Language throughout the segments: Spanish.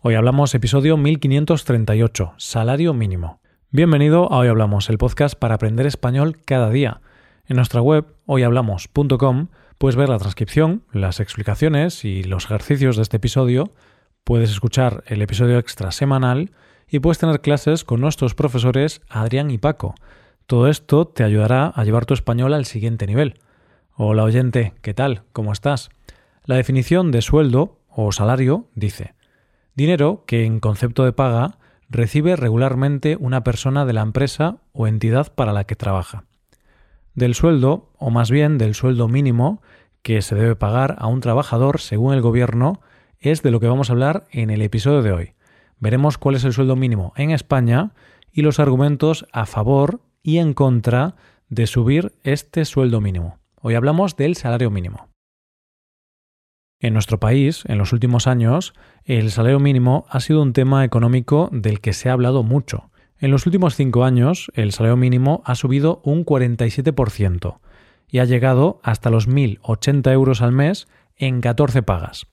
Hoy hablamos episodio 1538, salario mínimo. Bienvenido a Hoy Hablamos, el podcast para aprender español cada día. En nuestra web, hoyhablamos.com, puedes ver la transcripción, las explicaciones y los ejercicios de este episodio, puedes escuchar el episodio extra semanal y puedes tener clases con nuestros profesores Adrián y Paco. Todo esto te ayudará a llevar tu español al siguiente nivel. Hola oyente, ¿qué tal? ¿Cómo estás? La definición de sueldo o salario dice Dinero que en concepto de paga recibe regularmente una persona de la empresa o entidad para la que trabaja. Del sueldo, o más bien del sueldo mínimo, que se debe pagar a un trabajador según el gobierno, es de lo que vamos a hablar en el episodio de hoy. Veremos cuál es el sueldo mínimo en España y los argumentos a favor y en contra de subir este sueldo mínimo. Hoy hablamos del salario mínimo. En nuestro país, en los últimos años, el salario mínimo ha sido un tema económico del que se ha hablado mucho. En los últimos cinco años, el salario mínimo ha subido un 47% y ha llegado hasta los 1.080 euros al mes en 14 pagas.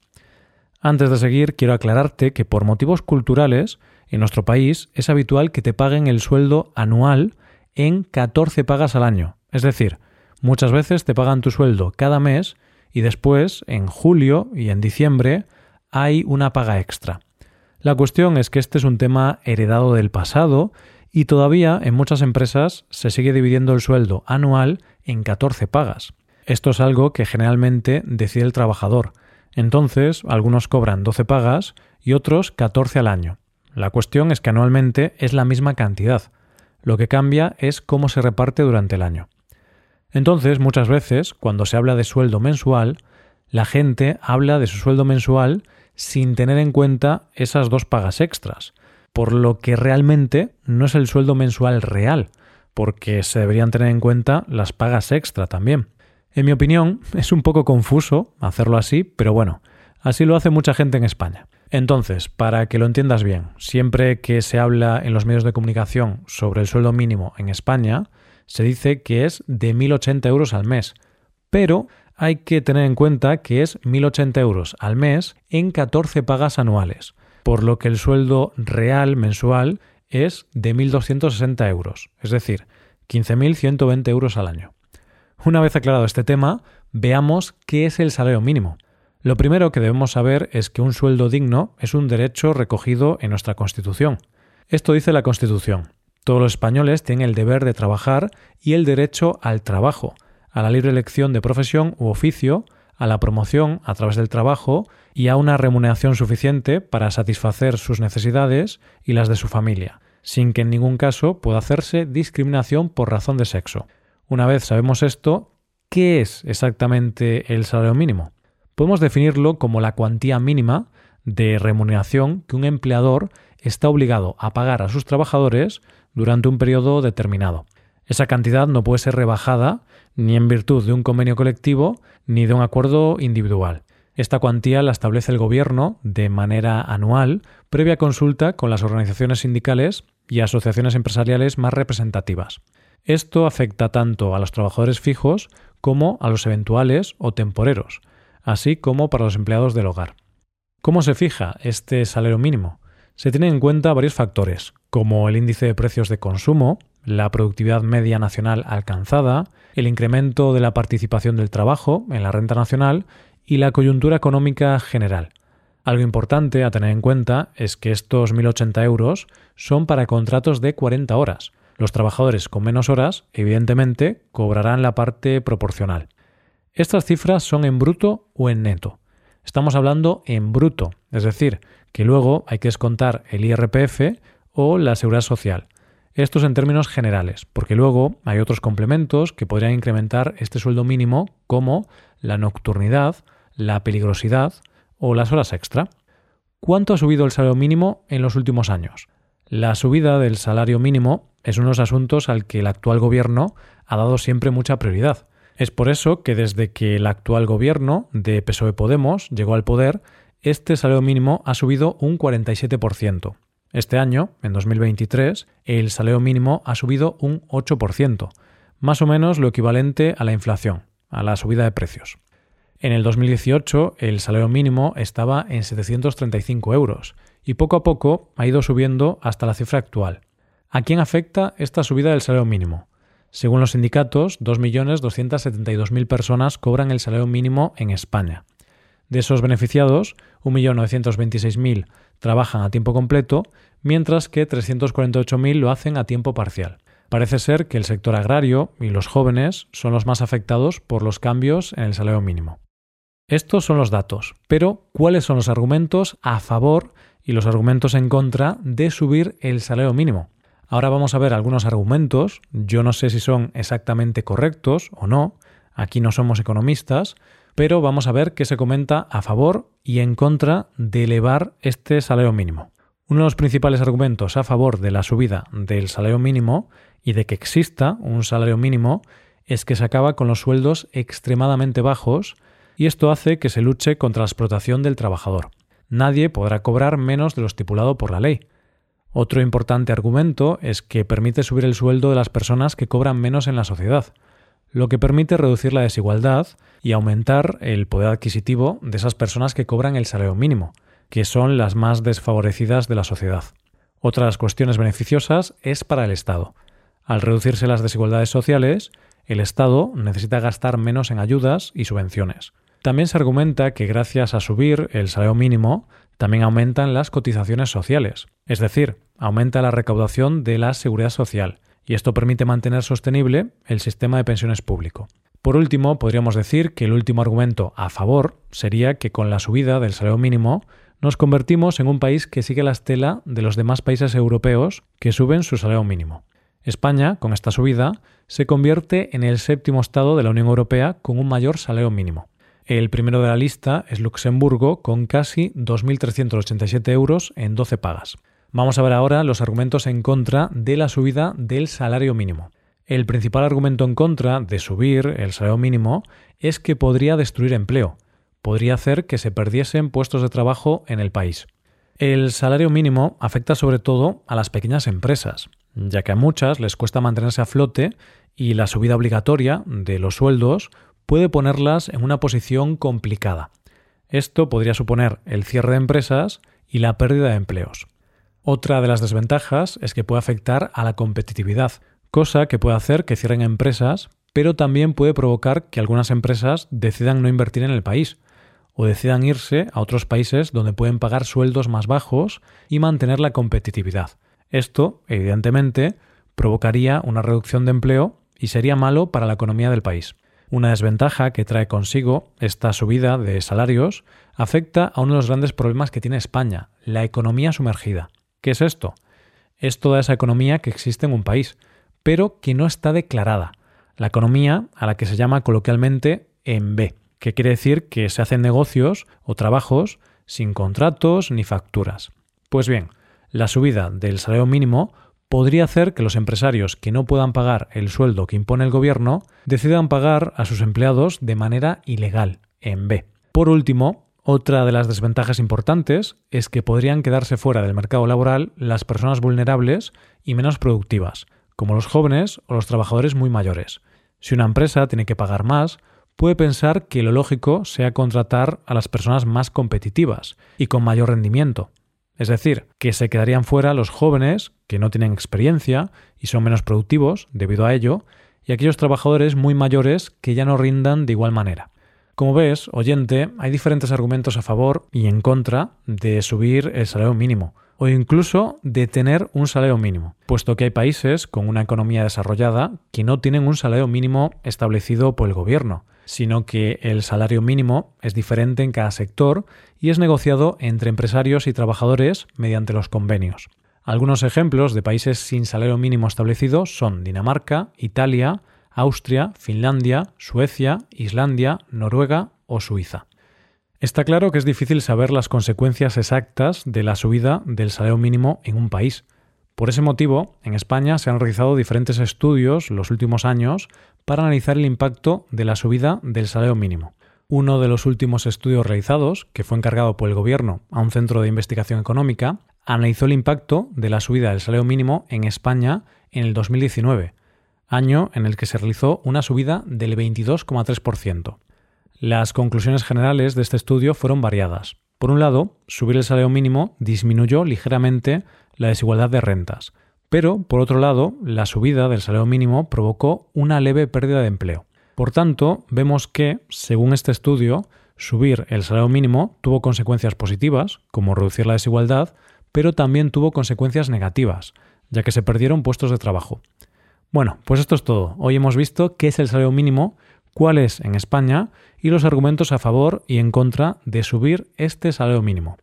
Antes de seguir, quiero aclararte que por motivos culturales, en nuestro país es habitual que te paguen el sueldo anual en 14 pagas al año. Es decir, muchas veces te pagan tu sueldo cada mes y después, en julio y en diciembre, hay una paga extra. La cuestión es que este es un tema heredado del pasado y todavía en muchas empresas se sigue dividiendo el sueldo anual en 14 pagas. Esto es algo que generalmente decide el trabajador. Entonces, algunos cobran 12 pagas y otros 14 al año. La cuestión es que anualmente es la misma cantidad. Lo que cambia es cómo se reparte durante el año. Entonces, muchas veces, cuando se habla de sueldo mensual, la gente habla de su sueldo mensual sin tener en cuenta esas dos pagas extras, por lo que realmente no es el sueldo mensual real, porque se deberían tener en cuenta las pagas extra también. En mi opinión, es un poco confuso hacerlo así, pero bueno, así lo hace mucha gente en España. Entonces, para que lo entiendas bien, siempre que se habla en los medios de comunicación sobre el sueldo mínimo en España, se dice que es de 1.080 euros al mes, pero hay que tener en cuenta que es 1.080 euros al mes en 14 pagas anuales, por lo que el sueldo real mensual es de 1.260 euros, es decir, 15.120 euros al año. Una vez aclarado este tema, veamos qué es el salario mínimo. Lo primero que debemos saber es que un sueldo digno es un derecho recogido en nuestra Constitución. Esto dice la Constitución. Todos los españoles tienen el deber de trabajar y el derecho al trabajo, a la libre elección de profesión u oficio, a la promoción a través del trabajo y a una remuneración suficiente para satisfacer sus necesidades y las de su familia, sin que en ningún caso pueda hacerse discriminación por razón de sexo. Una vez sabemos esto, ¿qué es exactamente el salario mínimo? Podemos definirlo como la cuantía mínima de remuneración que un empleador está obligado a pagar a sus trabajadores durante un periodo determinado. Esa cantidad no puede ser rebajada ni en virtud de un convenio colectivo ni de un acuerdo individual. Esta cuantía la establece el Gobierno de manera anual, previa consulta con las organizaciones sindicales y asociaciones empresariales más representativas. Esto afecta tanto a los trabajadores fijos como a los eventuales o temporeros, así como para los empleados del hogar. ¿Cómo se fija este salario mínimo? Se tienen en cuenta varios factores, como el índice de precios de consumo, la productividad media nacional alcanzada, el incremento de la participación del trabajo en la renta nacional y la coyuntura económica general. Algo importante a tener en cuenta es que estos 1.080 euros son para contratos de 40 horas. Los trabajadores con menos horas, evidentemente, cobrarán la parte proporcional. Estas cifras son en bruto o en neto. Estamos hablando en bruto, es decir, que luego hay que descontar el IRPF o la seguridad social. Esto es en términos generales, porque luego hay otros complementos que podrían incrementar este sueldo mínimo, como la nocturnidad, la peligrosidad o las horas extra. ¿Cuánto ha subido el salario mínimo en los últimos años? La subida del salario mínimo es uno de los asuntos al que el actual gobierno ha dado siempre mucha prioridad. Es por eso que desde que el actual gobierno de PSOE Podemos llegó al poder, este salario mínimo ha subido un 47%. Este año, en 2023, el salario mínimo ha subido un 8%, más o menos lo equivalente a la inflación, a la subida de precios. En el 2018 el salario mínimo estaba en 735 euros y poco a poco ha ido subiendo hasta la cifra actual. ¿A quién afecta esta subida del salario mínimo? Según los sindicatos, 2.272.000 personas cobran el salario mínimo en España. De esos beneficiados, 1.926.000 trabajan a tiempo completo, mientras que 348.000 lo hacen a tiempo parcial. Parece ser que el sector agrario y los jóvenes son los más afectados por los cambios en el salario mínimo. Estos son los datos, pero ¿cuáles son los argumentos a favor y los argumentos en contra de subir el salario mínimo? Ahora vamos a ver algunos argumentos, yo no sé si son exactamente correctos o no, aquí no somos economistas, pero vamos a ver qué se comenta a favor y en contra de elevar este salario mínimo. Uno de los principales argumentos a favor de la subida del salario mínimo y de que exista un salario mínimo es que se acaba con los sueldos extremadamente bajos y esto hace que se luche contra la explotación del trabajador. Nadie podrá cobrar menos de lo estipulado por la ley. Otro importante argumento es que permite subir el sueldo de las personas que cobran menos en la sociedad, lo que permite reducir la desigualdad y aumentar el poder adquisitivo de esas personas que cobran el salario mínimo, que son las más desfavorecidas de la sociedad. Otra de las cuestiones beneficiosas es para el Estado. Al reducirse las desigualdades sociales, el Estado necesita gastar menos en ayudas y subvenciones. También se argumenta que gracias a subir el salario mínimo, también aumentan las cotizaciones sociales, es decir, aumenta la recaudación de la seguridad social, y esto permite mantener sostenible el sistema de pensiones público. Por último, podríamos decir que el último argumento a favor sería que con la subida del salario mínimo nos convertimos en un país que sigue la estela de los demás países europeos que suben su salario mínimo. España, con esta subida, se convierte en el séptimo estado de la Unión Europea con un mayor salario mínimo. El primero de la lista es Luxemburgo, con casi 2.387 euros en 12 pagas. Vamos a ver ahora los argumentos en contra de la subida del salario mínimo. El principal argumento en contra de subir el salario mínimo es que podría destruir empleo, podría hacer que se perdiesen puestos de trabajo en el país. El salario mínimo afecta sobre todo a las pequeñas empresas, ya que a muchas les cuesta mantenerse a flote y la subida obligatoria de los sueldos puede ponerlas en una posición complicada. Esto podría suponer el cierre de empresas y la pérdida de empleos. Otra de las desventajas es que puede afectar a la competitividad, cosa que puede hacer que cierren empresas, pero también puede provocar que algunas empresas decidan no invertir en el país o decidan irse a otros países donde pueden pagar sueldos más bajos y mantener la competitividad. Esto, evidentemente, provocaría una reducción de empleo y sería malo para la economía del país. Una desventaja que trae consigo esta subida de salarios afecta a uno de los grandes problemas que tiene España, la economía sumergida. ¿Qué es esto? Es toda esa economía que existe en un país, pero que no está declarada. La economía a la que se llama coloquialmente en B, que quiere decir que se hacen negocios o trabajos sin contratos ni facturas. Pues bien, la subida del salario mínimo podría hacer que los empresarios que no puedan pagar el sueldo que impone el gobierno decidan pagar a sus empleados de manera ilegal, en B. Por último, otra de las desventajas importantes es que podrían quedarse fuera del mercado laboral las personas vulnerables y menos productivas, como los jóvenes o los trabajadores muy mayores. Si una empresa tiene que pagar más, puede pensar que lo lógico sea contratar a las personas más competitivas y con mayor rendimiento, es decir, que se quedarían fuera los jóvenes que no tienen experiencia y son menos productivos debido a ello, y aquellos trabajadores muy mayores que ya no rindan de igual manera. Como ves, oyente, hay diferentes argumentos a favor y en contra de subir el salario mínimo o incluso de tener un salario mínimo, puesto que hay países con una economía desarrollada que no tienen un salario mínimo establecido por el gobierno, sino que el salario mínimo es diferente en cada sector y es negociado entre empresarios y trabajadores mediante los convenios. Algunos ejemplos de países sin salario mínimo establecido son Dinamarca, Italia, Austria, Finlandia, Suecia, Islandia, Noruega o Suiza. Está claro que es difícil saber las consecuencias exactas de la subida del salario mínimo en un país. Por ese motivo, en España se han realizado diferentes estudios los últimos años para analizar el impacto de la subida del salario mínimo. Uno de los últimos estudios realizados, que fue encargado por el Gobierno a un centro de investigación económica, analizó el impacto de la subida del salario mínimo en España en el 2019, año en el que se realizó una subida del 22,3%. Las conclusiones generales de este estudio fueron variadas. Por un lado, subir el salario mínimo disminuyó ligeramente la desigualdad de rentas, pero por otro lado, la subida del salario mínimo provocó una leve pérdida de empleo. Por tanto, vemos que, según este estudio, subir el salario mínimo tuvo consecuencias positivas, como reducir la desigualdad, pero también tuvo consecuencias negativas, ya que se perdieron puestos de trabajo. Bueno, pues esto es todo. Hoy hemos visto qué es el salario mínimo, cuál es en España y los argumentos a favor y en contra de subir este salario mínimo.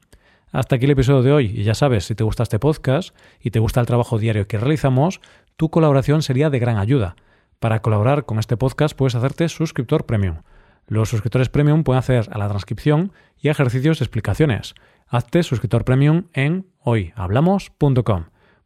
Hasta aquí el episodio de hoy y ya sabes, si te gusta este podcast y te gusta el trabajo diario que realizamos, tu colaboración sería de gran ayuda. Para colaborar con este podcast puedes hacerte suscriptor premium. Los suscriptores premium pueden hacer a la transcripción y ejercicios y explicaciones. Hazte suscriptor premium en hoyhablamos.com.